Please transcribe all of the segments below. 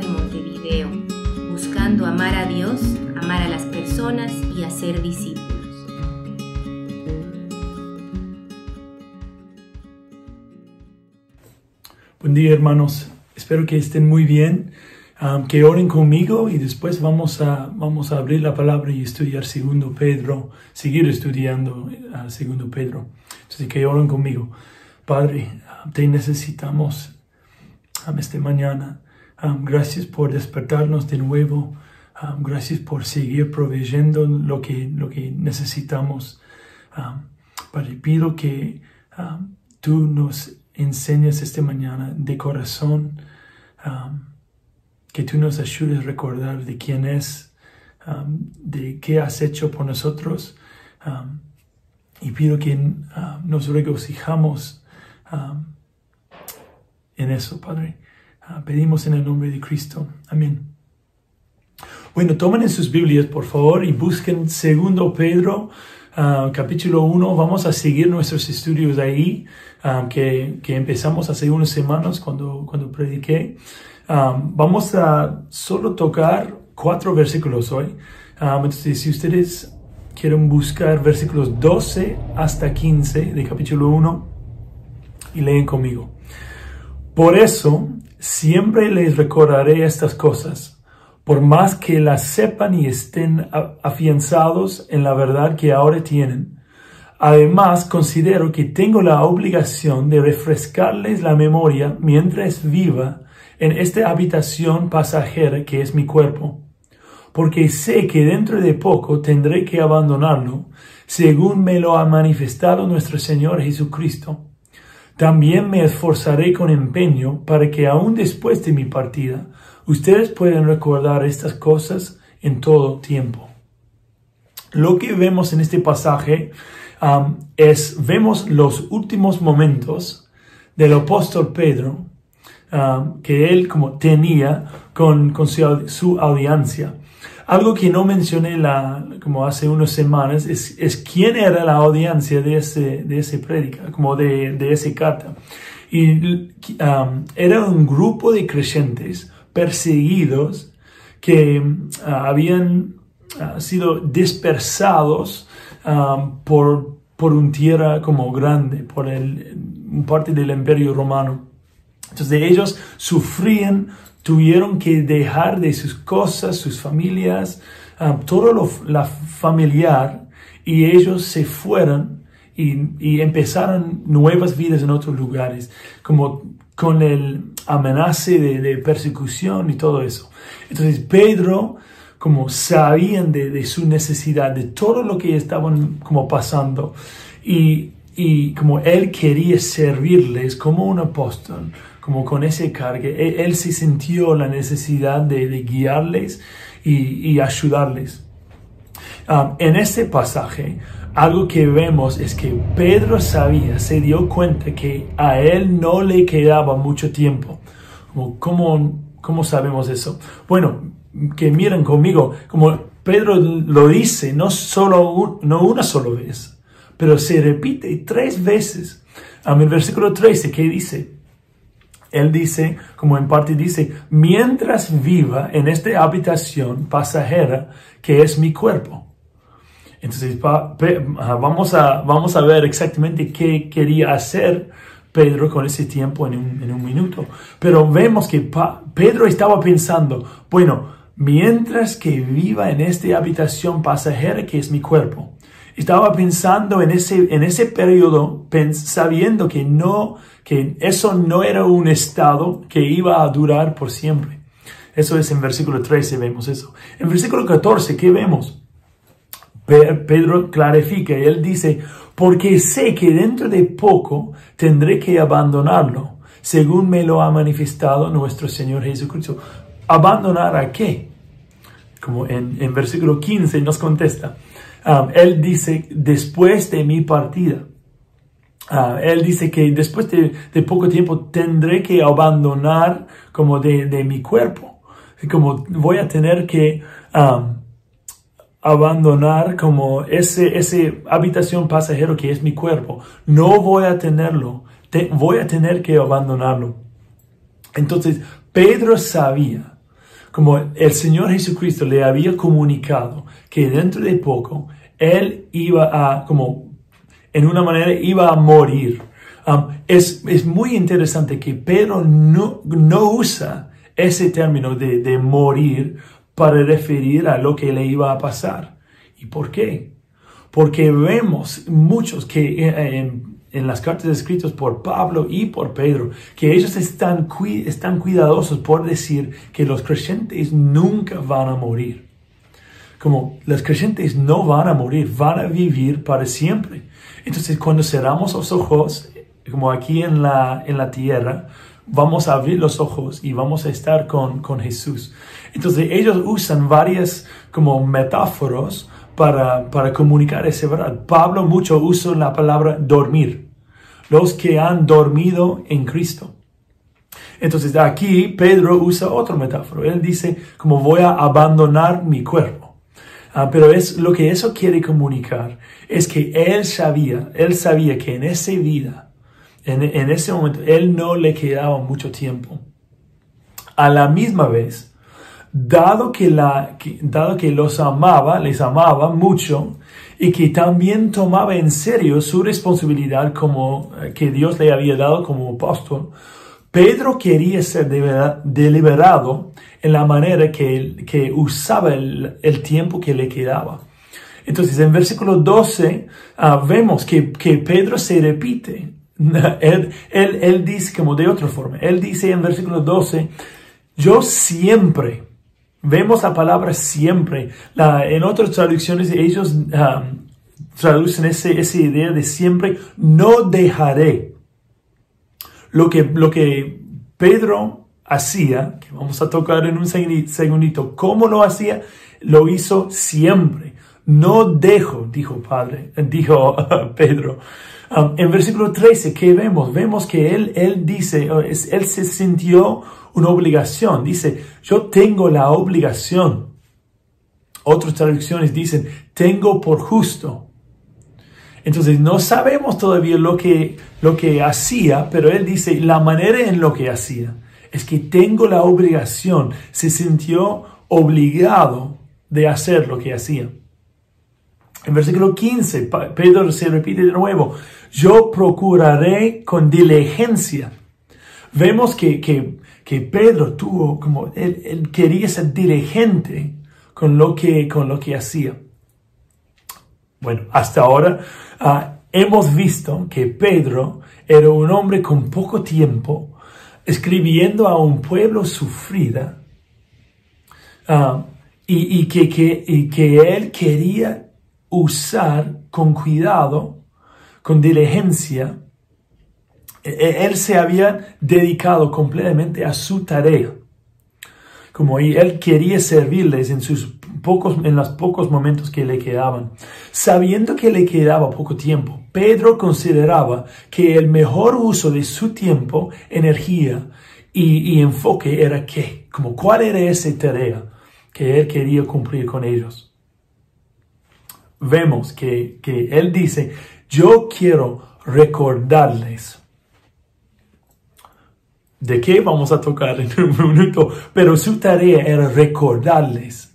De Montevideo, buscando amar a Dios, amar a las personas y hacer discípulos. Buen día hermanos, espero que estén muy bien, um, que oren conmigo y después vamos a, vamos a abrir la palabra y estudiar segundo Pedro, seguir estudiando uh, segundo Pedro. Entonces que oren conmigo. Padre, te necesitamos um, esta mañana. Um, gracias por despertarnos de nuevo. Um, gracias por seguir proveyendo lo que, lo que necesitamos. Padre, pido que tú nos enseñes esta mañana de corazón, que tú nos ayudes a recordar de quién es, de qué has hecho por nosotros. y pido que nos regocijamos en eso, Padre. Ah, pedimos en el nombre de Cristo. Amén. Bueno, tomen en sus Biblias, por favor, y busquen segundo Pedro, ah, capítulo 1. Vamos a seguir nuestros estudios ahí, ah, que, que, empezamos hace unas semanas cuando, cuando prediqué. vamos a solo tocar cuatro versículos hoy. entonces, si ustedes quieren buscar versículos 12 hasta 15 de capítulo 1 y leen conmigo. Por eso, siempre les recordaré estas cosas, por más que las sepan y estén afianzados en la verdad que ahora tienen. Además, considero que tengo la obligación de refrescarles la memoria mientras viva en esta habitación pasajera que es mi cuerpo, porque sé que dentro de poco tendré que abandonarlo, según me lo ha manifestado nuestro Señor Jesucristo también me esforzaré con empeño para que aún después de mi partida, ustedes puedan recordar estas cosas en todo tiempo. Lo que vemos en este pasaje um, es, vemos los últimos momentos del apóstol Pedro um, que él como tenía con, con su, su audiencia. Algo que no mencioné la, como hace unas semanas es, es quién era la audiencia de ese, de ese prédica, como de, de ese carta. Y um, era un grupo de creyentes perseguidos que uh, habían uh, sido dispersados um, por, por un tierra como grande, por el, parte del imperio romano. Entonces ellos sufrían tuvieron que dejar de sus cosas, sus familias, um, todo lo familiar, y ellos se fueron y, empezaron nuevas vidas en otros lugares, como con el amenaza de, persecución y todo eso. Entonces Pedro, como sabían de, su necesidad, de todo lo que estaban como pasando, y como él quería servirles como un apóstol, como con ese cargue. Él, él se sintió la necesidad de, guiarles y, ayudarles. Um, en este pasaje, algo que vemos es que Pedro sabía, se dio cuenta que a él no le quedaba mucho tiempo. ¿Cómo, cómo sabemos eso? Bueno, que miren conmigo, como Pedro lo dice, no, solo no una sola vez, pero se repite tres veces. Um, el versículo 13, ¿qué dice? Él dice, como en parte dice, mientras viva en esta habitación pasajera que es mi cuerpo. Entonces, vamos a, vamos a ver exactamente qué quería hacer Pedro con ese tiempo en un, en un minuto. Pero vemos que Pedro estaba pensando, bueno, mientras que viva en esta habitación pasajera que es mi cuerpo. Estaba pensando en ese, en ese periodo, sabiendo que no que eso no era un estado que iba a durar por siempre. Eso es en versículo 13, vemos eso. En versículo 14, ¿qué vemos? Pedro clarifica y él dice, porque sé que dentro de poco tendré que abandonarlo, según me lo ha manifestado nuestro Señor Jesucristo. ¿Abandonar a qué? Como en, en versículo 15 nos contesta. Um, él dice, después de mi partida. Ah, él dice que después de, poco tiempo tendré que abandonar como de, mi cuerpo. Como voy a tener que abandonar como ese, ese habitación pasajero que es mi cuerpo. No voy a tenerlo. voy a tener que abandonarlo. Entonces, Pedro sabía como el Señor Jesucristo le había comunicado que dentro de poco Él iba a, como en una manera, iba a morir. Um, es, es, muy interesante que Pedro no, no usa ese término de, de morir para referir a lo que le iba a pasar. ¿Y por qué? Porque vemos muchos que en, en las cartas escritas por Pablo y por Pedro, que ellos están, están cuidadosos por decir que los creyentes nunca van a morir. Como los creyentes no van a morir, van a vivir para siempre. Entonces cuando cerramos los ojos, como aquí en la, en la tierra, vamos a abrir los ojos y vamos a estar con, con Jesús. Entonces ellos usan varias como metáforas para, para comunicar esa verdad. Pablo mucho usa la palabra dormir los que han dormido en Cristo. Entonces aquí Pedro usa otra metáfora. Él dice como voy a abandonar mi cuerpo. Ah, pero es lo que eso quiere comunicar es que él sabía, él sabía que en esa vida, en, en ese momento, él no le quedaba mucho tiempo. A la misma vez, dado que, la, dado que los amaba, les amaba mucho, y que también tomaba en serio su responsabilidad como eh, que Dios le había dado como apóstol, Pedro quería ser deliberado en la manera que, usaba el, tiempo que le quedaba. Entonces, en versículo 12 ah, vemos que, Pedro se repite. Él, él, dice como de otra forma. Él dice en versículo 12, yo siempre, Vemos la palabra siempre. En otras traducciones ellos um, traducen ese, esa idea de siempre. No dejaré. Lo que, lo que Pedro hacía, que vamos a tocar en un segundito, ¿cómo lo hacía? Lo hizo siempre. No dejo, dijo Padre, dijo Pedro. Um, en versículo 13, ¿qué vemos? Vemos que él, él dice, él se sintió una obligación. Dice, yo tengo la obligación. Otras traducciones dicen, tengo por justo. Entonces no sabemos todavía lo que, lo que hacía, pero él dice la manera en lo que hacía. Es que tengo la obligación. Se sintió obligado de hacer lo que hacía. En versículo 15, Pedro se repite de nuevo, yo procuraré con diligencia. Vemos que, que que Pedro tuvo como, él, quería ser diligente con lo que, con lo que hacía. Bueno, hasta ahora ah, hemos visto que Pedro era un hombre con poco tiempo, escribiendo a un pueblo sufrida, ah, y, que, que, y que él quería usar con cuidado, con diligencia, e-, él se había dedicado completamente a su tarea. Como él quería servirles en sus pocos, en los pocos momentos que le quedaban. Sabiendo que le quedaba poco tiempo, Pedro consideraba que el mejor uso de su tiempo, energía y, enfoque era qué, como cuál era esa tarea que él quería cumplir con ellos. Vemos que, que él dice, yo quiero recordarles de qué vamos a tocar en un minuto, pero su tarea era recordarles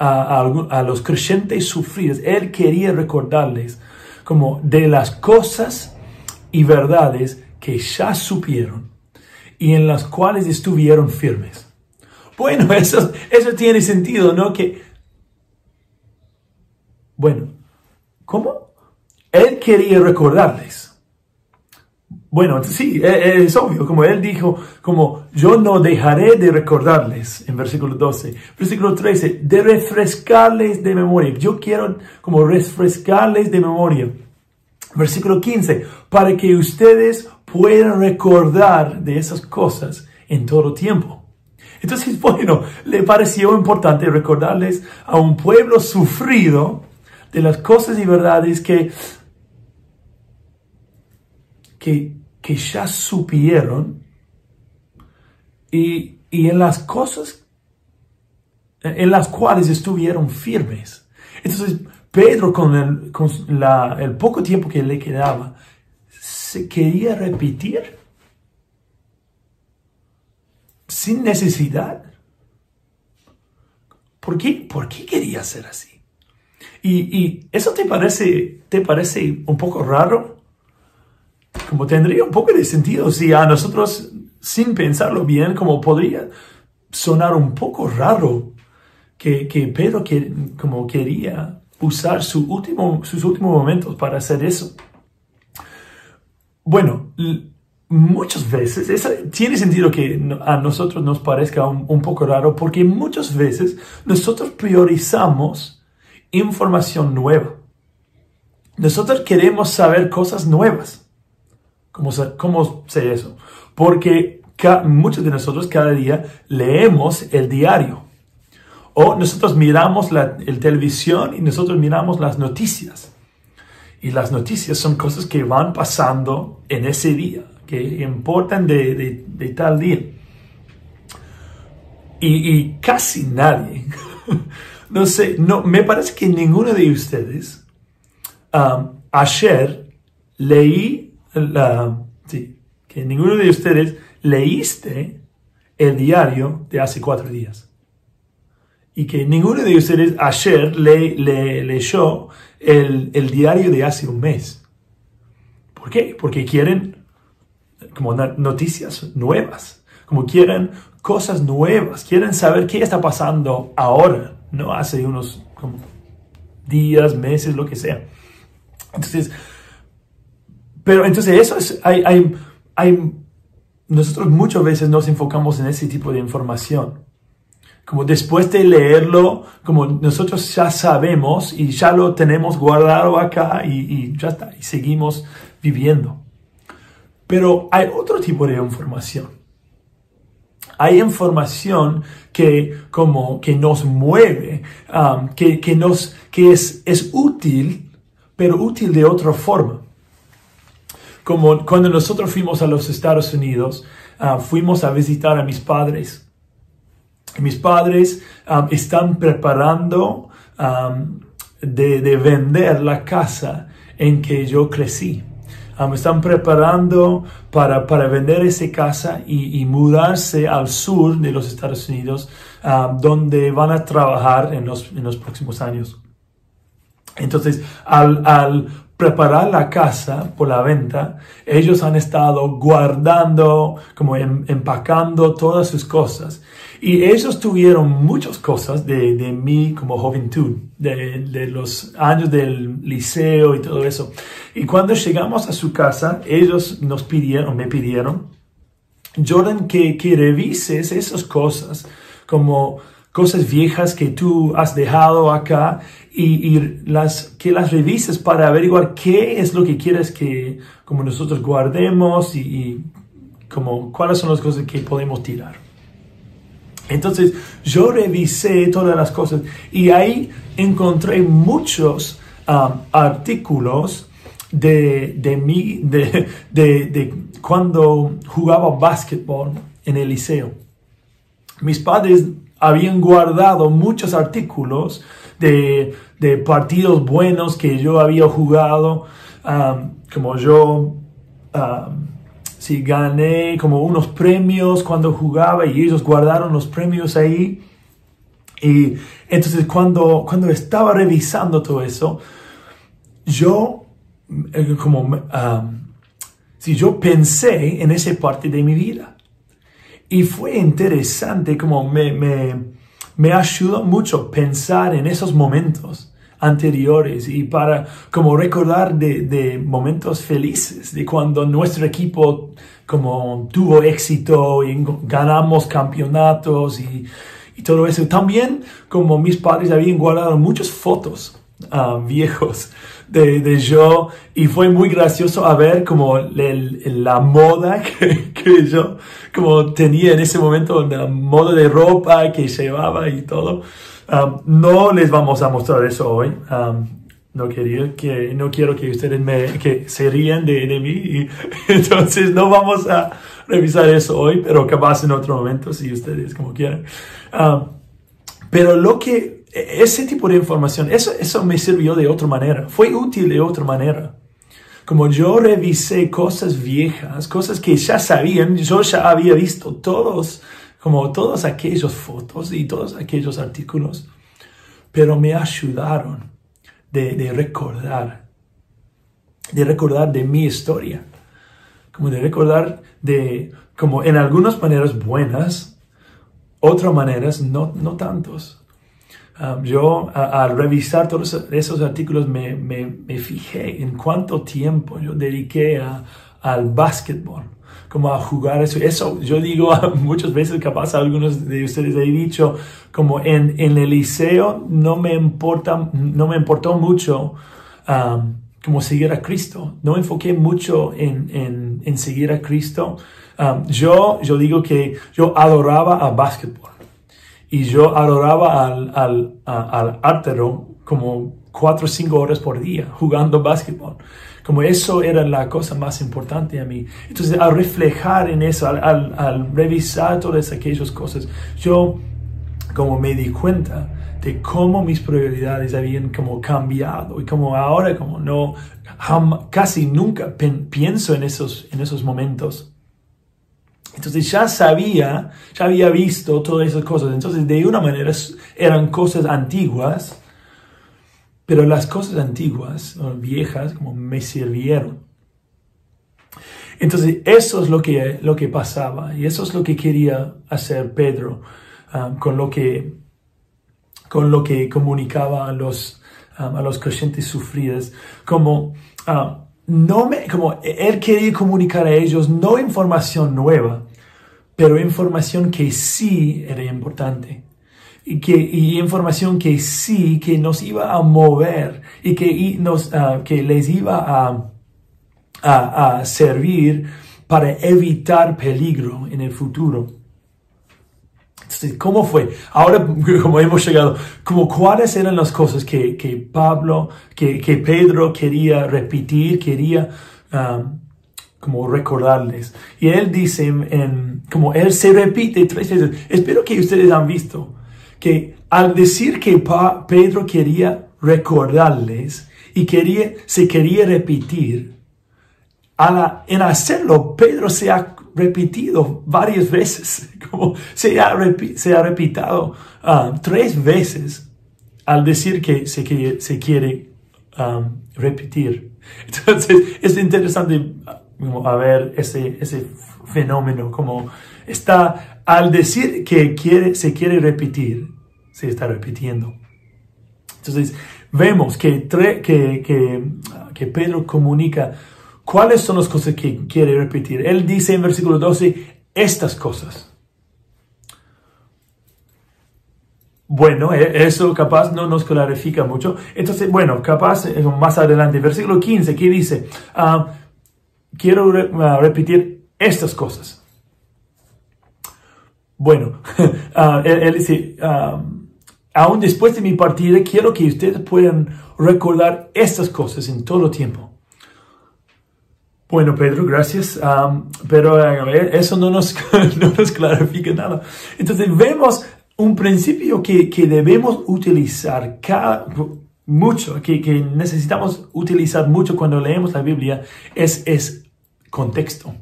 a, a, los creyentes sufridos. Él quería recordarles como de las cosas y verdades que ya supieron y en las cuales estuvieron firmes. Bueno, eso, eso tiene sentido, ¿no? Que, bueno, ¿cómo? Él quería recordarles bueno, sí, e, e, es obvio, como él dijo, como yo no dejaré de recordarles, en versículo 12. Versículo 13, de refrescarles de memoria. Yo quiero como refrescarles de memoria. Versículo 15, para que ustedes puedan recordar de esas cosas en todo tiempo. Entonces, bueno, le pareció importante recordarles a un pueblo sufrido de las cosas y verdades que, que que ya supieron y, en las cosas en las cuales estuvieron firmes. Entonces, Pedro, con, el, con el poco tiempo que le quedaba, se quería repetir sin necesidad. ¿Por qué, ¿Por qué quería ser así? Y, y, eso te parece, te parece un poco raro? Como tendría un poco de sentido si a nosotros, sin pensarlo bien, como podría sonar un poco raro que, que Pedro que, como quería usar su último, sus últimos momentos para hacer eso. Bueno, muchas veces, tiene sentido que a nosotros nos parezca un, poco raro porque muchas veces nosotros priorizamos información nueva. Nosotros queremos saber cosas nuevas. ¿Cómo cómo sé eso? Porque muchos de nosotros cada día leemos el diario. O nosotros miramos la el televisión y nosotros miramos las noticias. Y las noticias son cosas que van pasando en ese día que importan de, de, tal día. Y, casi nadie, no sé, no, me parece que ninguno de ustedes, um, ayer leí, sí, que ninguno de ustedes leíste el diario de hace cuatro días. Y que ninguno de ustedes ayer le, le, leyó el, el diario de hace un mes. ¿Por qué? Porque quieren como noticias nuevas, como quieren cosas nuevas, quieren saber qué está pasando ahora, no hace unos días, meses, lo que sea. Entonces, pero entonces eso es, hay, hay, hay, nosotros muchas veces nos enfocamos en ese tipo de información. Como después de leerlo, como nosotros ya sabemos y ya lo tenemos guardado acá y, ya está, y seguimos viviendo. Pero hay otro tipo de información. Hay información que, como, que nos mueve, um, que, que, nos, que es, es útil, pero útil de otra forma. Como cuando nosotros fuimos a los Estados Unidos, uh, fuimos a visitar a mis padres. Mis padres um, están preparando um, de, de vender la casa en que yo crecí. Me están preparando para, para vender esa casa y, mudarse al sur de los Estados Unidos, donde van a trabajar en los, en los próximos años. Entonces, al, al preparar la casa por la venta, ellos han estado guardando, como em, empacando todas sus cosas. Y ellos tuvieron muchas cosas de, de mí como juventud, de, de, los años del liceo y todo eso. Y cuando llegamos a su casa, ellos nos pidieron, me pidieron, Jordan, que, que revises esas cosas, como cosas viejas que tú has dejado acá y, y, las, que las revises para averiguar qué es lo que quieres que como nosotros guardemos y, y como cuáles son las cosas que podemos tirar. Entonces yo revisé todas las cosas y ahí encontré muchos um, artículos de, de, mí, de, de, cuando jugaba básquetbol en el liceo. Mis padres habían guardado muchos artículos de, de partidos buenos que yo había jugado, um, como yo um, si gané como unos premios cuando jugaba y ellos guardaron los premios ahí. Y entonces cuando, cuando estaba revisando todo eso, yo eh, como, si yo pensé en esa parte de mi vida. Y fue interesante como me, me, me ayudó mucho pensar en esos momentos anteriores y para como recordar de, de, momentos felices, de cuando nuestro equipo como tuvo éxito y ganamos campeonatos y, y todo eso. También como mis padres habían guardado muchas fotos uh, viejos de, de, yo y fue muy gracioso a ver como la moda que, que, yo como tenía en ese momento, la moda de ropa que llevaba y todo. Um, no les vamos a mostrar eso hoy. Um, no, quería que, no quiero que ustedes me, que se rían de, de mí. Y, entonces no vamos a revisar eso hoy, pero capaz en otro momento, si ustedes como quieran. Um, pero lo que, ese tipo de información, eso, eso me sirvió de otra manera. Fue útil de otra manera. Como yo revisé cosas viejas, cosas que ya sabían, yo ya había visto todos como todas aquellas fotos y todos aquellos artículos, pero me ayudaron de, de recordar, de recordar de mi historia, como de recordar de, como en algunas maneras buenas, otras maneras no, no tantos. Um, yo al revisar todos esos artículos me, me, me, fijé en cuánto tiempo yo dediqué a, al básquetbol, como a jugar eso. Eso yo digo muchas veces, capaz algunos de ustedes he dicho, como en, en el liceo no me importa, no me importó mucho um, como seguir a Cristo. No enfoqué mucho en, en, en seguir a Cristo. Um, yo, yo digo que yo adoraba a básquetbol y yo adoraba al, al, al ártero como cuatro o cinco horas por día jugando básquetbol. Como eso era la cosa más importante a mí. Entonces, al reflejar en eso, al, al, al revisar todas aquellas cosas, yo como me di cuenta de cómo mis prioridades habían como cambiado y como ahora como no, casi nunca pienso en esos, en esos momentos entonces ya sabía, ya había visto todas esas cosas. Entonces de una manera eran cosas antiguas, pero las cosas antiguas, o viejas, como me sirvieron. Entonces eso es lo que, lo que pasaba y eso es lo que quería hacer Pedro um, con, lo que, con lo que comunicaba a los, um, a los creyentes sufridos. Como um, no me, como él quería comunicar a ellos no información nueva, pero información que sí era importante. Y, que, y información que sí, que nos iba a mover y que, nos, ah, que les iba a, a, servir para evitar peligro en el futuro. Entonces, ¿cómo fue? Ahora, como hemos llegado, como cuáles eran las cosas que, que Pablo, que, que, Pedro quería repetir, quería um, como recordarles. Y él dice, en, como él se repite tres veces, espero que ustedes han visto, que al decir que Pedro quería recordarles y quería, se quería repetir, a la, en hacerlo, Pedro se ha repetido varias veces, como se ha, se ha repetido um, tres veces al decir que se, que, se quiere um, repetir. Entonces, es interesante a ver ese, ese fenómeno, como está, al decir que quiere, se quiere repetir, se está repitiendo. Entonces, vemos que, que, que, que Pedro comunica cuáles son las cosas que quiere repetir. Él dice en versículo 12, estas cosas. Bueno, e, eso capaz no nos clarifica mucho. Entonces, bueno, capaz eh, más adelante, versículo 15, ¿qué dice? Ah, quiero uh, repetir estas cosas. Bueno, uh, él, dice, aún después de mi partida, quiero que ustedes puedan recordar estas cosas en todo tiempo. Bueno, Pedro, gracias. Um, pero eso no nos, no nos clarifica nada. Entonces vemos un principio que, que debemos utilizar mucho, que, que, necesitamos utilizar mucho cuando leemos la Biblia, es, es contexto.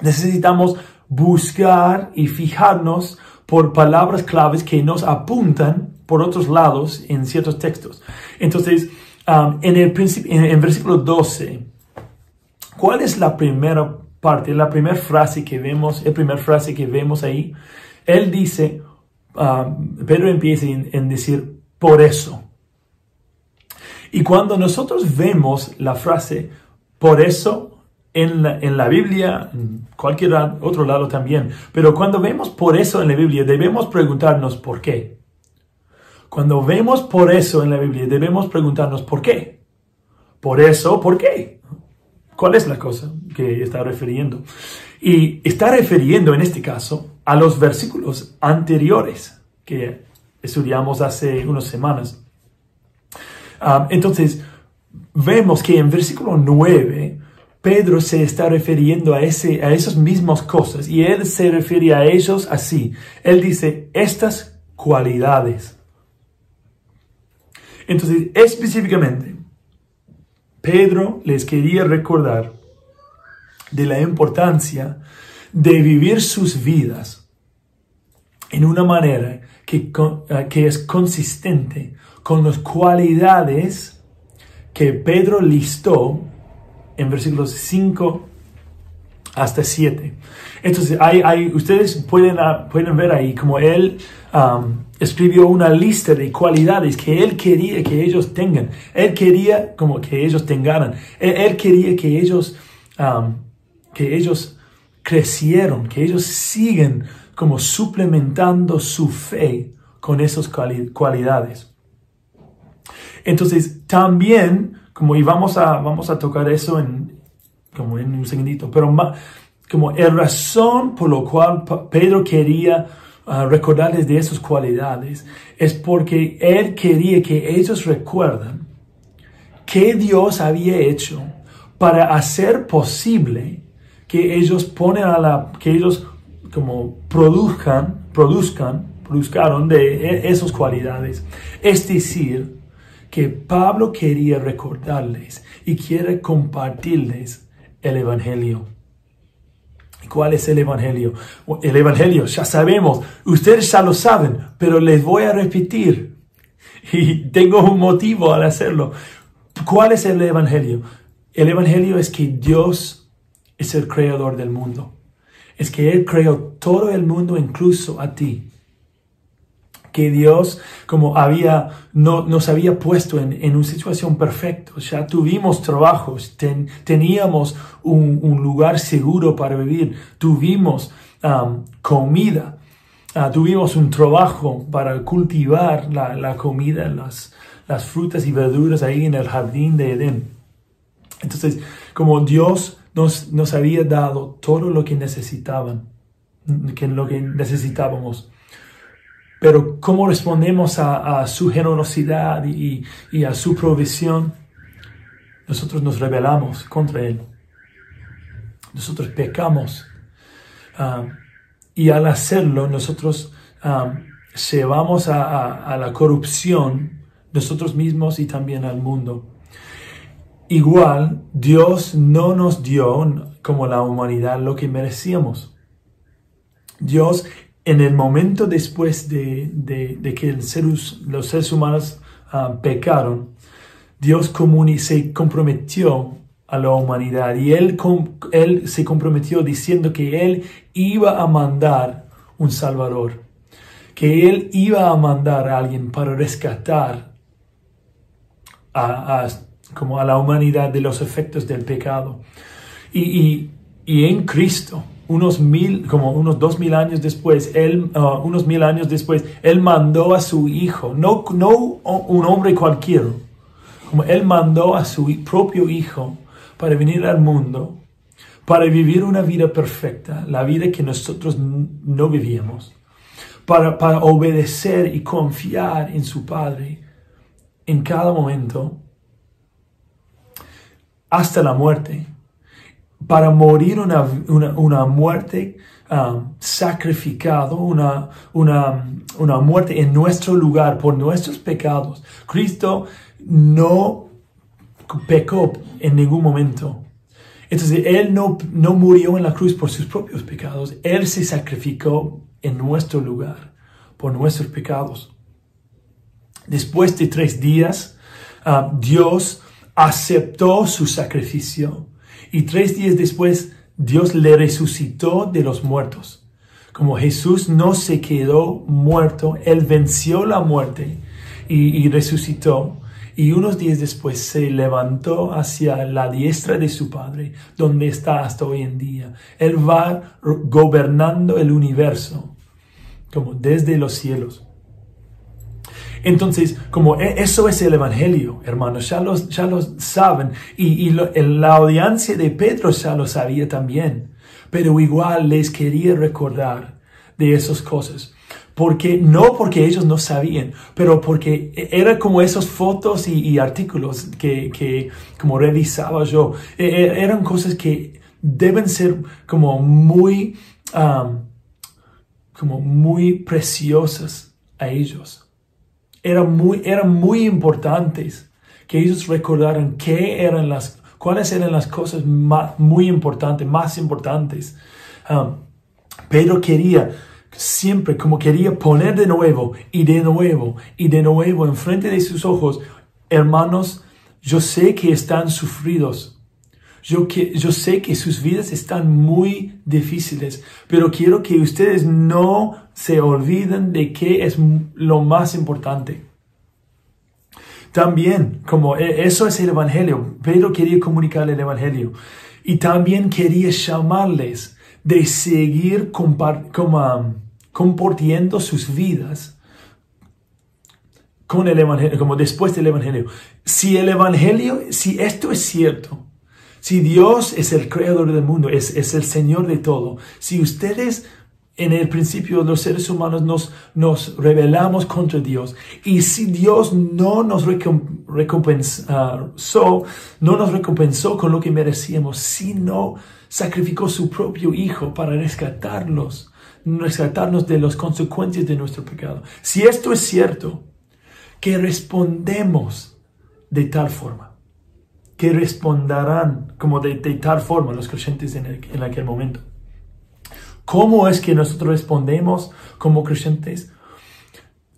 Necesitamos buscar y fijarnos por palabras claves que nos apuntan por otros lados en ciertos textos. Entonces, um, en el en, en versículo 12, ¿cuál es la primera parte, la primera frase que vemos, la primera frase que vemos ahí? Él dice, um, Pedro empieza en, en decir, por eso. Y cuando nosotros vemos la frase, por eso, en la, en la, Biblia, cualquier otro lado también. Pero cuando vemos por eso en la Biblia, debemos preguntarnos por qué. Cuando vemos por eso en la Biblia, debemos preguntarnos por qué. Por eso, ¿por qué? ¿Cuál es la cosa que está refiriendo? Y está refiriendo en este caso a los versículos anteriores que estudiamos hace unas semanas. Ah, entonces, vemos que en versículo 9 Pedro se está refiriendo a, ese, a esas mismas cosas y él se refiere a ellos así. Él dice, estas cualidades. Entonces, específicamente, Pedro les quería recordar de la importancia de vivir sus vidas en una manera que, eh, que es consistente con las cualidades que Pedro listó en versículos 5 hasta 7. Entonces, hay, hay, ustedes pueden, ah, pueden ver ahí como él um, escribió una lista de cualidades que él quería que ellos tengan. Él quería como que ellos tengan. Él, quería que ellos, um, que ellos crecieron, que ellos siguen como suplementando su fe con esas cualidades. Entonces, también, como y vamos a, vamos a tocar eso en, como en un segundito, pero como el razón por lo cual Pedro quería ah, recordarles de esas cualidades es porque él quería que ellos recuerden que Dios había hecho para hacer posible que ellos ponen a la, que ellos como produzcan, produzcan, produzcaron de e, esas cualidades. Es decir, que Pablo quería recordarles y quiere compartirles el Evangelio. ¿Cuál es el Evangelio? El Evangelio, ya sabemos, ustedes ya lo saben, pero les voy a repetir. Y tengo un motivo al hacerlo. ¿Cuál es el Evangelio? El Evangelio es que Dios es el creador del mundo. Es que Él creó todo el mundo, incluso a ti que Dios como había, no, nos había puesto en, en una situación perfecta. Ya tuvimos trabajos, teníamos un, lugar seguro para vivir, tuvimos um, comida, uh, tuvimos un trabajo para cultivar la, la comida, las, las frutas y verduras ahí en el jardín de Edén. Entonces, como Dios nos, nos había dado todo lo que necesitaban, que lo que necesitábamos. Pero cómo respondemos a, su generosidad y, a su provisión, nosotros nos rebelamos contra Él. Nosotros pecamos. Ah, y al hacerlo, nosotros um, llevamos a, la corrupción nosotros mismos y también al mundo. Igual, Dios no nos dio como la humanidad lo que merecíamos. Dios en el momento después de, que los seres humanos ah, pecaron, Dios se comprometió a la humanidad y él, él se comprometió diciendo que Él iba a mandar un Salvador, que Él iba a mandar a alguien para rescatar a, como a la humanidad de los efectos del pecado. y en Cristo, unos mil, como unos dos mil años después, él, uh, unos mil años después, él mandó a su hijo, no, no un hombre cualquiera, como él mandó a su propio hijo para venir al mundo, para vivir una vida perfecta, la vida que nosotros no vivíamos, para, para obedecer y confiar en su Padre en cada momento, hasta la muerte para morir una, una, muerte um, sacrificado, una, una, una muerte en nuestro lugar por nuestros pecados. Cristo no pecó en ningún momento. Entonces, Él no, no murió en la cruz por sus propios pecados. Él se sacrificó en nuestro lugar por nuestros pecados. Después de tres días, uh, Dios aceptó su sacrificio y tres días después Dios le resucitó de los muertos. Como Jesús no se quedó muerto, Él venció la muerte y, resucitó. Y unos días después se levantó hacia la diestra de su Padre, donde está hasta hoy en día. Él va gobernando el universo, como desde los cielos. Entonces, como e, eso es el Evangelio, hermanos, ya lo, ya lo saben. Y, la audiencia de Pedro ya lo sabía también. Pero igual les quería recordar de esas cosas. Porque, no porque ellos no sabían, pero porque e, era como esas fotos y, artículos que, que, como revisaba yo. E, eran cosas que deben ser como muy, como muy preciosas a ellos eran muy, eran muy importantes que ellos recordaran qué eran las, cuáles eran las cosas muy importantes, más importantes. Um, Pedro quería siempre como quería poner de nuevo y de nuevo y de nuevo enfrente de sus ojos, hermanos, yo sé que están sufridos. Yo, que, yo sé que sus vidas están muy difíciles, pero quiero que ustedes no se olviden de qué es lo más importante. También, como e, eso es el Evangelio, Pedro quería comunicar el Evangelio y también quería llamarles de seguir como, compartiendo sus vidas con el Evangelio, como después del Evangelio. Si el Evangelio, si esto es cierto, si Dios es el creador del mundo, es, es el Señor de todo, si ustedes en el principio los seres humanos nos, nos rebelamos contra Dios y si Dios no nos recompensó, no nos recompensó con lo que merecíamos, sino sacrificó su propio Hijo para rescatarlos, rescatarnos de las consecuencias de nuestro pecado. Si esto es cierto, que respondemos de tal forma, que responderán como de, tal forma los creyentes en, en aquel momento. ¿Cómo es que nosotros respondemos como creyentes?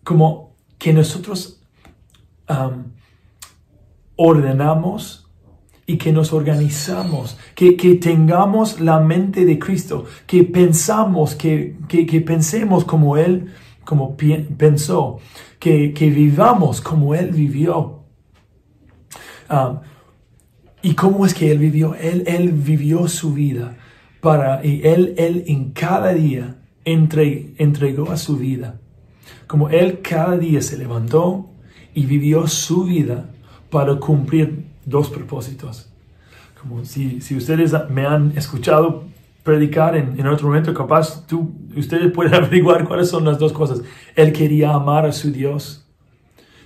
Como que nosotros ordenamos y que nos organizamos, que, tengamos la mente de Cristo, que pensamos, que, que, pensemos como Él como pensó, que, vivamos como Él vivió. ¿Y cómo es que Él vivió? Él, él vivió su vida para, y él, él en cada día entregó a su vida. Como él cada día se levantó y vivió su vida para cumplir dos propósitos. Como si, si ustedes me han escuchado predicar en, en, otro momento, capaz tú, ustedes pueden averiguar cuáles son las dos cosas. Él quería amar a su Dios.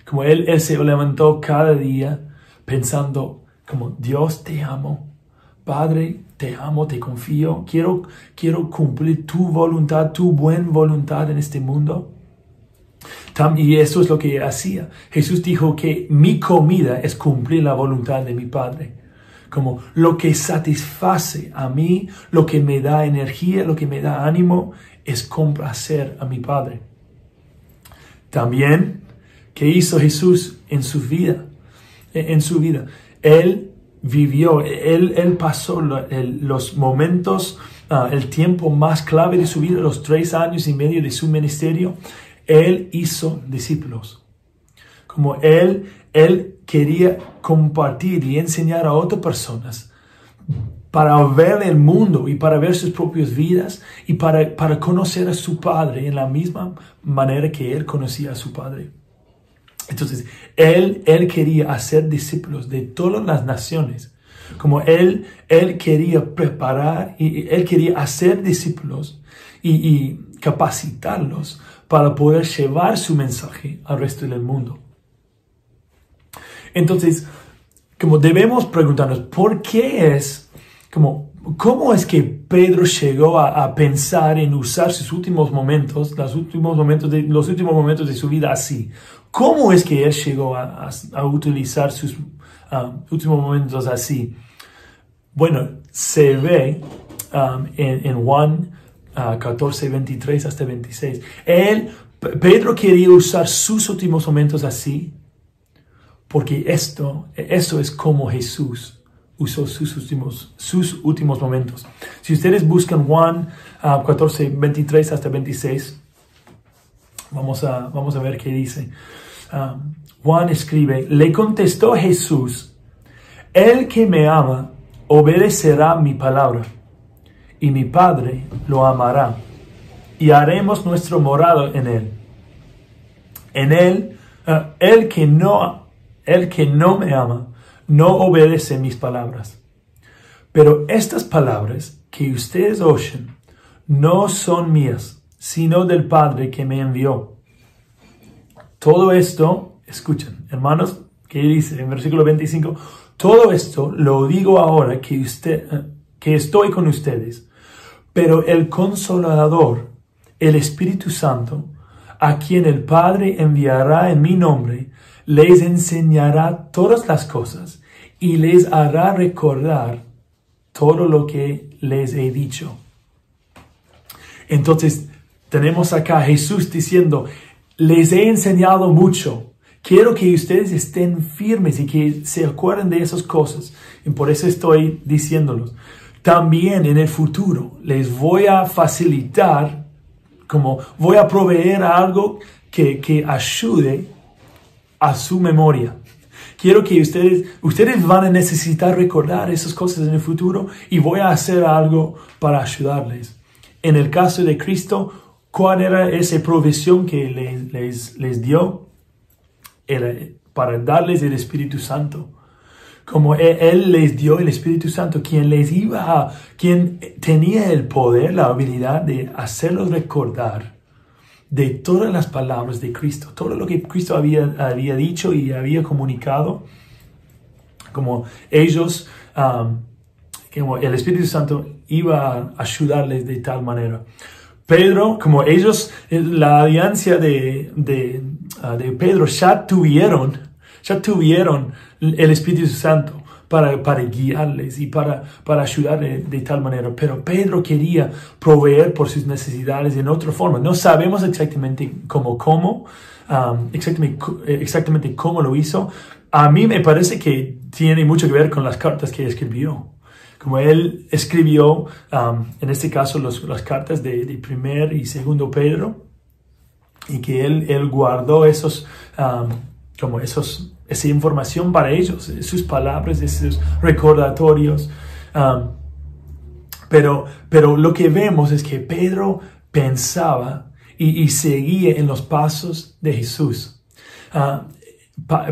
Como él, él se levantó cada día pensando, como Dios te amo Padre, te amo, te confío, quiero, quiero cumplir tu voluntad, tu buena voluntad en este mundo. Y eso es lo que hacía. Jesús dijo que mi comida es cumplir la voluntad de mi Padre. Como lo que satisface a mí, lo que me da energía, lo que me da ánimo, es complacer a mi Padre. También, ¿qué hizo Jesús en su vida? En su vida. Él vivió, él, él pasó los momentos, ah, el tiempo más clave de su vida, los tres años y medio de su ministerio, él hizo discípulos. Como él, él quería compartir y enseñar a otras personas para ver el mundo y para ver sus propias vidas y para, para conocer a su Padre en la misma manera que él conocía a su Padre. Entonces, él, él quería hacer discípulos de todas las naciones. Como él, él quería preparar y él quería hacer discípulos y, capacitarlos para poder llevar su mensaje al resto del mundo. Entonces, como debemos preguntarnos, ¿por qué es, como, cómo es que Pedro llegó a, pensar en usar sus últimos momentos, los últimos momentos de, los últimos momentos de su vida así? ¿Cómo es que él llegó a, utilizar sus um, últimos momentos así? Bueno, se ve um, en, Juan 14, uh, 23 hasta 26. Él, Pedro quería usar sus últimos momentos así, porque esto, eso es como Jesús usó sus últimos, sus últimos momentos. Si ustedes buscan Juan 14, uh, 23 hasta 26, Vamos a, vamos a ver qué dice. Ah, Juan escribe, le contestó Jesús, el que me ama obedecerá mi palabra, y mi Padre lo amará, y haremos nuestro morado en él. En él, ah, el que no, el que no me ama, no obedece mis palabras. Pero estas palabras que ustedes oyen no son mías, sino del Padre que me envió. Todo esto, escuchen, hermanos, que dice en versículo 25, todo esto lo digo ahora que, usted, que estoy con ustedes, pero el consolador, el Espíritu Santo, a quien el Padre enviará en mi nombre, les enseñará todas las cosas y les hará recordar todo lo que les he dicho. Entonces, tenemos acá a Jesús diciendo, les he enseñado mucho. Quiero que ustedes estén firmes y que se acuerden de esas cosas. Y por eso estoy diciéndolos. También en el futuro les voy a facilitar, como voy a proveer algo que, que ayude a su memoria. Quiero que ustedes, ustedes van a necesitar recordar esas cosas en el futuro y voy a hacer algo para ayudarles. En el caso de Cristo, ¿cuál era esa provisión que les, les, dio? Era para darles el Espíritu Santo. Como él, él, les dio el Espíritu Santo, quien les iba a, quien tenía el poder, la habilidad de hacerlos recordar de todas las palabras de Cristo, todo lo que Cristo había, había dicho y había comunicado, como ellos, um, como el Espíritu Santo iba a ayudarles de tal manera. Pedro, como ellos, la alianza de, de, uh, de Pedro ya tuvieron, ya tuvieron el Espíritu Santo para, para guiarles y para, para ayudarles de tal manera. Pero Pedro quería proveer por sus necesidades en otra forma. No sabemos exactamente cómo, cómo, um, exactamente, exactamente cómo lo hizo. A mí me parece que tiene mucho que ver con las cartas que escribió como él escribió, um, en este caso, los, las cartas de, de, primer y segundo Pedro, y que él, él guardó esos, um, como esos esa información para ellos, sus palabras, esos recordatorios. Um, pero, pero lo que vemos es que Pedro pensaba y, seguía en los pasos de Jesús. Uh,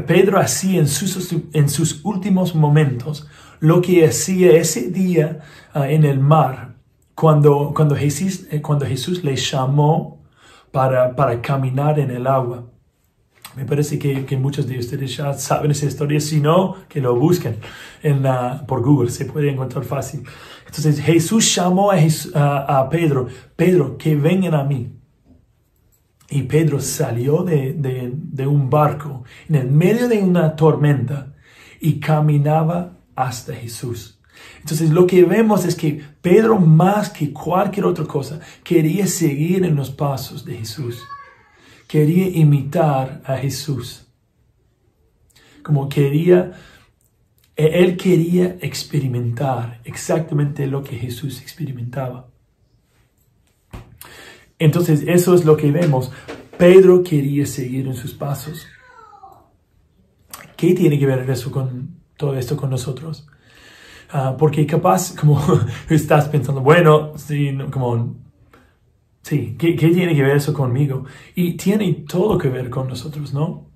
Pedro hacía en sus, en sus últimos momentos lo que hacía ese día uh, en el mar, cuando, cuando, Jesús, eh, cuando Jesús le llamó para, para caminar en el agua. Me parece que, que, muchos de ustedes ya saben esa historia, si no, que lo busquen en la, por Google, se puede encontrar fácil. Entonces Jesús llamó a, a, Pedro, Pedro, que vengan a mí. Y Pedro salió de, de, de un barco en el medio de una tormenta y caminaba hasta Jesús. Entonces lo que vemos es que Pedro más que cualquier otra cosa quería seguir en los pasos de Jesús quería imitar a Jesús. Como quería, e-, él quería experimentar exactamente lo que Jesús experimentaba. Entonces, eso es lo que vemos. Pedro quería seguir en sus pasos. ¿Qué tiene que ver eso con todo esto con nosotros? Uh, porque capaz, como estás pensando, bueno, sí, como Sí, ¿qué, tiene que ver eso conmigo? Y tiene todo que ver con nosotros, ¿no?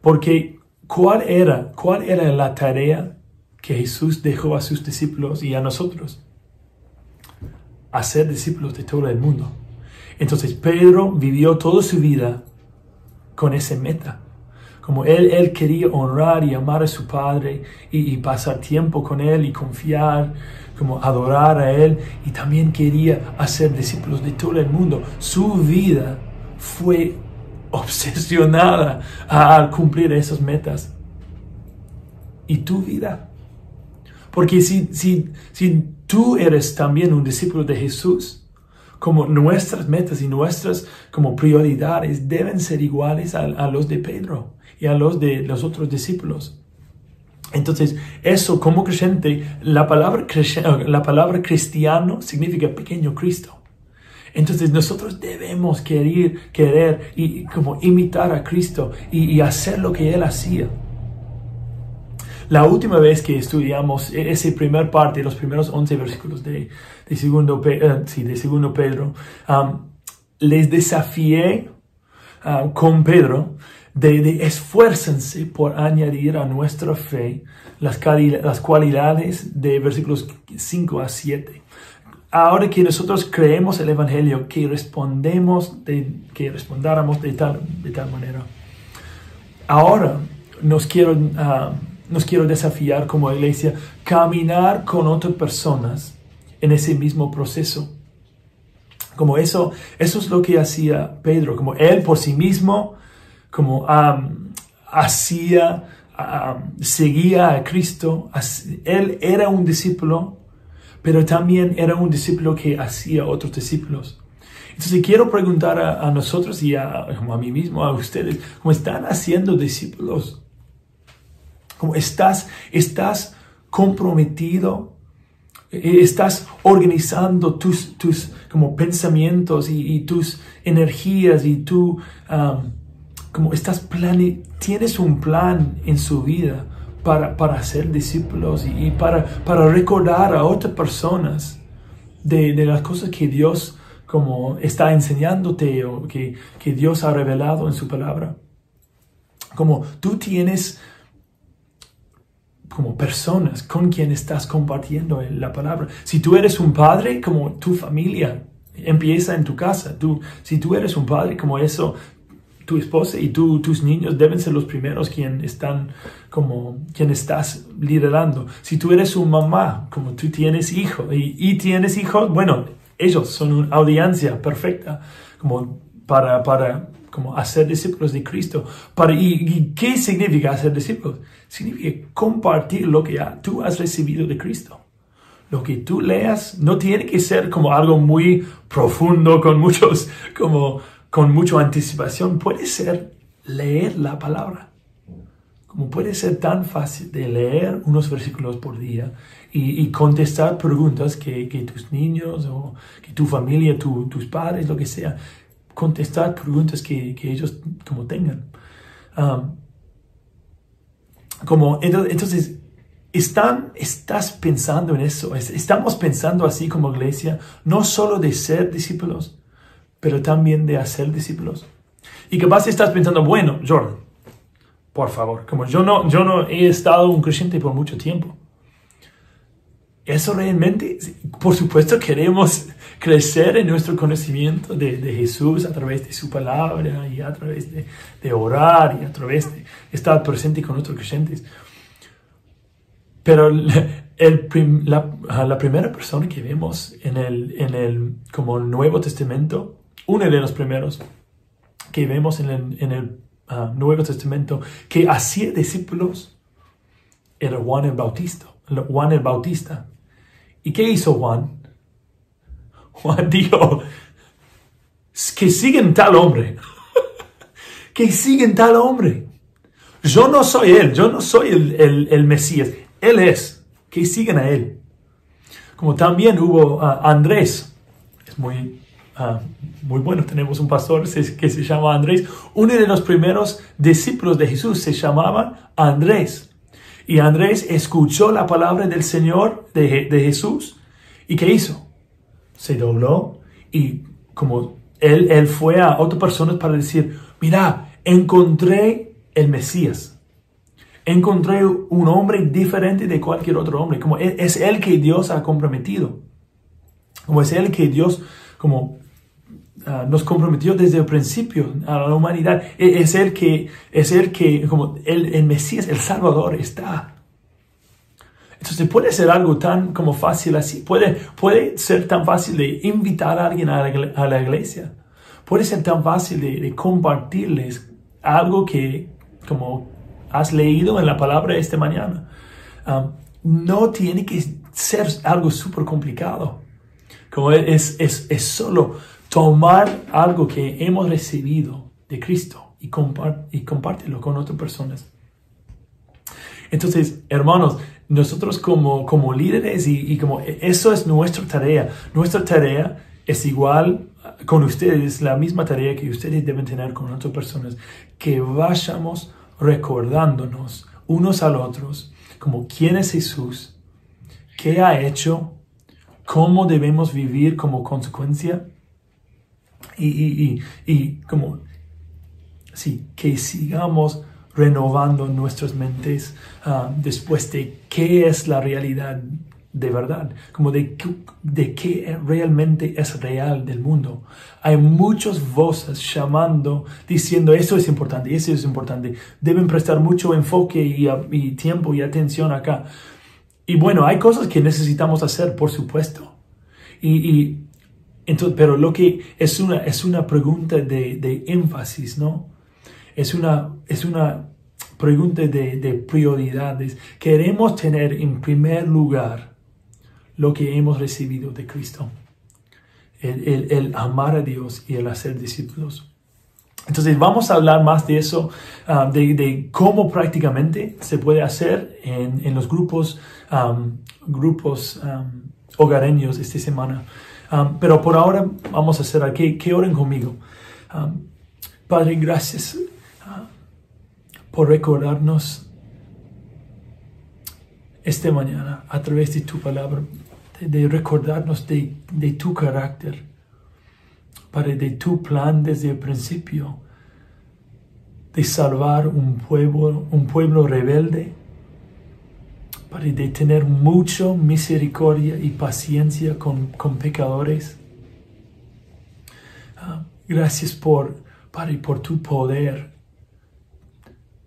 Porque ¿cuál era, cuál era la tarea que Jesús dejó a sus discípulos y a nosotros? Hacer discípulos de todo el mundo. Entonces Pedro vivió toda su vida con esa meta. Como él, él quería honrar y amar a su Padre y, pasar tiempo con Él y confiar como adorar a Él y también quería hacer discípulos de todo el mundo. Su vida fue obsesionada a cumplir esas metas. ¿Y tu vida? Porque si, si, si tú eres también un discípulo de Jesús, como nuestras metas y nuestras como prioridades deben ser iguales a, los de Pedro y a los de los otros discípulos. Entonces, eso como creyente, la palabra, la palabra cristiano significa pequeño Cristo. Entonces nosotros debemos querer, querer y como imitar a Cristo y, hacer lo que Él hacía. La última vez que estudiamos e-, esa primera parte, los primeros 11 versículos de, de, segundo, eh, sí, de segundo Pedro, les desafié uh, con Pedro de, esfuércense por añadir a nuestra fe las, las cualidades de versículos 5 a 7. Ahora que nosotros creemos el Evangelio, que respondemos, de, que respondáramos de tal, de tal manera. Ahora nos quiero, uh, nos quiero desafiar como iglesia, caminar con otras personas en ese mismo proceso. Como eso, eso es lo que hacía Pedro, como él por sí mismo como hacía, seguía a Cristo. Él era un discípulo, pero también era un discípulo que hacía otros discípulos. Entonces quiero preguntar a, nosotros y a, a mí mismo, a ustedes, ¿cómo están haciendo discípulos? ¿Cómo estás, estás comprometido? Eh, ¿Estás organizando tus, tus como pensamientos y, tus energías y tú, como estás plane tienes un plan en su vida para, para ser discípulos y, para, para recordar a otras personas de, de las cosas que Dios como está enseñándote o que, que Dios ha revelado en su palabra. Como tú tienes como personas con quien estás compartiendo la palabra. Si tú eres un padre, como tu familia empieza en tu casa. Tú, si tú eres un padre, como eso, tu esposa y tú, tus niños deben ser los primeros quien están como quien estás liderando. Si tú eres un mamá, como tú tienes hijos y, y tienes hijos, bueno, ellos son una audiencia perfecta como para, para como hacer discípulos de Cristo. Para, y, qué significa hacer discípulos? Significa compartir lo que tú has recibido de Cristo. Lo que tú leas no tiene que ser como algo muy profundo, con muchos, como, con mucha anticipación. Puede ser leer la palabra. Como puede ser tan fácil de leer unos versículos por día y, contestar preguntas que, que, tus niños o que tu familia, tus padres, lo que sea, contestar preguntas que, que ellos como tengan. Como, entonces, están, estás pensando en eso, estamos pensando así como iglesia, no solo de ser discípulos, pero también de hacer discípulos. Y capaz estás pensando, bueno, Jordan, por favor, como yo no, yo no he estado un creyente por mucho tiempo eso realmente, por supuesto, queremos crecer en nuestro conocimiento de, Jesús a través de su palabra y a través de, orar y a través de estar presente con otros creyentes. Pero el, la, primera persona que vemos en el, en el como Nuevo Testamento, uno de los primeros que vemos en el, ah, Nuevo Testamento que hacía discípulos, era Juan el Bautista. Juan el Bautista. ¿Y qué hizo Juan? Juan dijo, que siguen tal hombre, que siguen tal hombre. Yo no soy él, yo no soy el, Mesías, él es, que siguen a él. Como también hubo Andrés, es muy, ah, muy bueno, tenemos un pastor que se llama Andrés, uno de los primeros discípulos de Jesús se llamaba Andrés. Y Andrés escuchó la palabra del Señor, de, Jesús, y ¿qué hizo? Se dobló y como él, él fue a otras personas para decir, mira, encontré el Mesías. Encontré un hombre diferente de cualquier otro hombre. Como es, el que Dios ha comprometido. Como es el que Dios como ah, nos comprometió desde el principio a la humanidad. E, es el que, es el que, como el, el Mesías, el Salvador está. Entonces puede ser algo tan como fácil así, puede, puede ser tan fácil de invitar a alguien a la, iglesia, puede ser tan fácil de, compartirles algo que como has leído en la palabra esta mañana. Um, no tiene que ser algo súper complicado, como es, es, es, solo tomar algo que hemos recibido de Cristo y, compartirlo con otras personas. Entonces, hermanos, nosotros como, como líderes y, como eso es nuestra tarea. Nuestra tarea es igual con ustedes, la misma tarea que ustedes deben tener con otras personas, que vayamos recordándonos unos a otros como quién es Jesús, qué ha hecho, cómo debemos vivir como consecuencia y, y, y, y como, sí, que sigamos renovando nuestras mentes ah, después de qué es la realidad de verdad, como de, de qué realmente es real del mundo. Hay muchas voces llamando, diciendo eso es importante, eso es importante. Deben prestar mucho enfoque y, tiempo y atención acá. Y bueno, hay cosas que necesitamos hacer, por supuesto. Y, entonces, pero lo que es una, es una pregunta de, de énfasis, ¿no? Es una, es una pregunta de, de prioridades. Queremos tener en primer lugar lo que hemos recibido de Cristo. el, amar a Dios y el hacer discípulos. Entonces vamos a hablar más de eso, um, de, cómo prácticamente se puede hacer en, los grupos, um, grupos um, hogareños esta semana. pero por ahora vamos a hacer aquí, que oren conmigo. Padre, gracias por recordarnos esta mañana a través de tu palabra, de, recordarnos de, de, tu carácter, Padre, de tu plan desde el principio, de salvar un pueblo, un pueblo rebelde, Padre, de tener mucha misericordia y paciencia con, con pecadores. Ah, gracias por, Padre, por tu poder,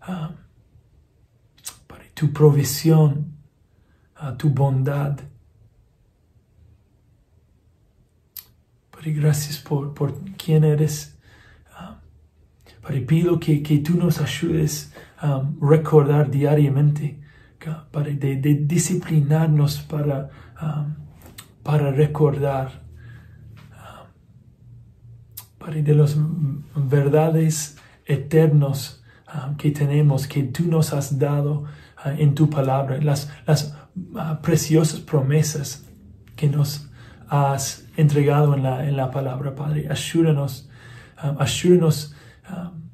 uh, Padre, tu provisión, a tu bondad. Padre, gracias por, por quién eres. Um, Padre, pido que, que, tú nos ayudes a recordar diariamente, Padre, de, de disciplinarnos para, um, para recordar, de las verdades eternos um, que tenemos, que tú nos has dado uh, en tu palabra, las, las preciosas promesas que nos has entregado en la, en la palabra, Padre. Ayúdanos, um, ayúdanos um,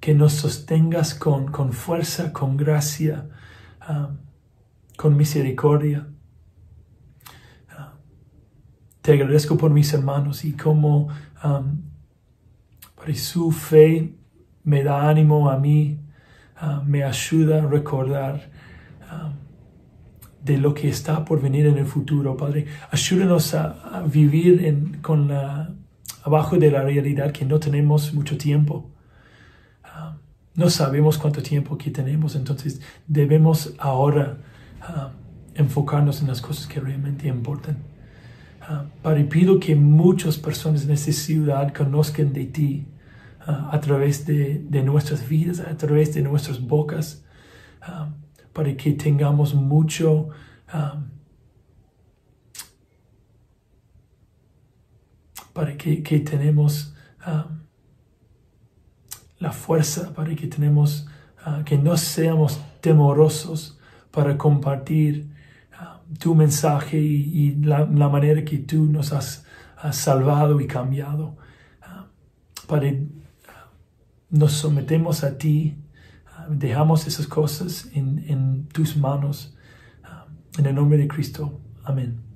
que nos sostengas con, con fuerza, con gracia, um, con misericordia. te agradezco por mis hermanos y como por su fe me da ánimo a mí, me ayuda a recordar de lo que está por venir en el futuro, Padre. Ayúdanos a, vivir con abajo de la realidad que no tenemos mucho tiempo. Ah, no sabemos cuánto tiempo que tenemos, entonces debemos ahora ah, enfocarnos en las cosas que realmente importan. Padre, pido que muchas personas en esta ciudad conozcan de ti a través de, de, nuestras vidas, a través de nuestras bocas para que tengamos mucho um, para que, que tenemos um, la fuerza, para que tenemos uh, que no seamos temorosos para compartir um, tu mensaje y, la, manera que tú nos has, salvado y cambiado. para nos sometemos a ti dejamos esas cosas en, tus manos. En el nombre de Cristo. Amén.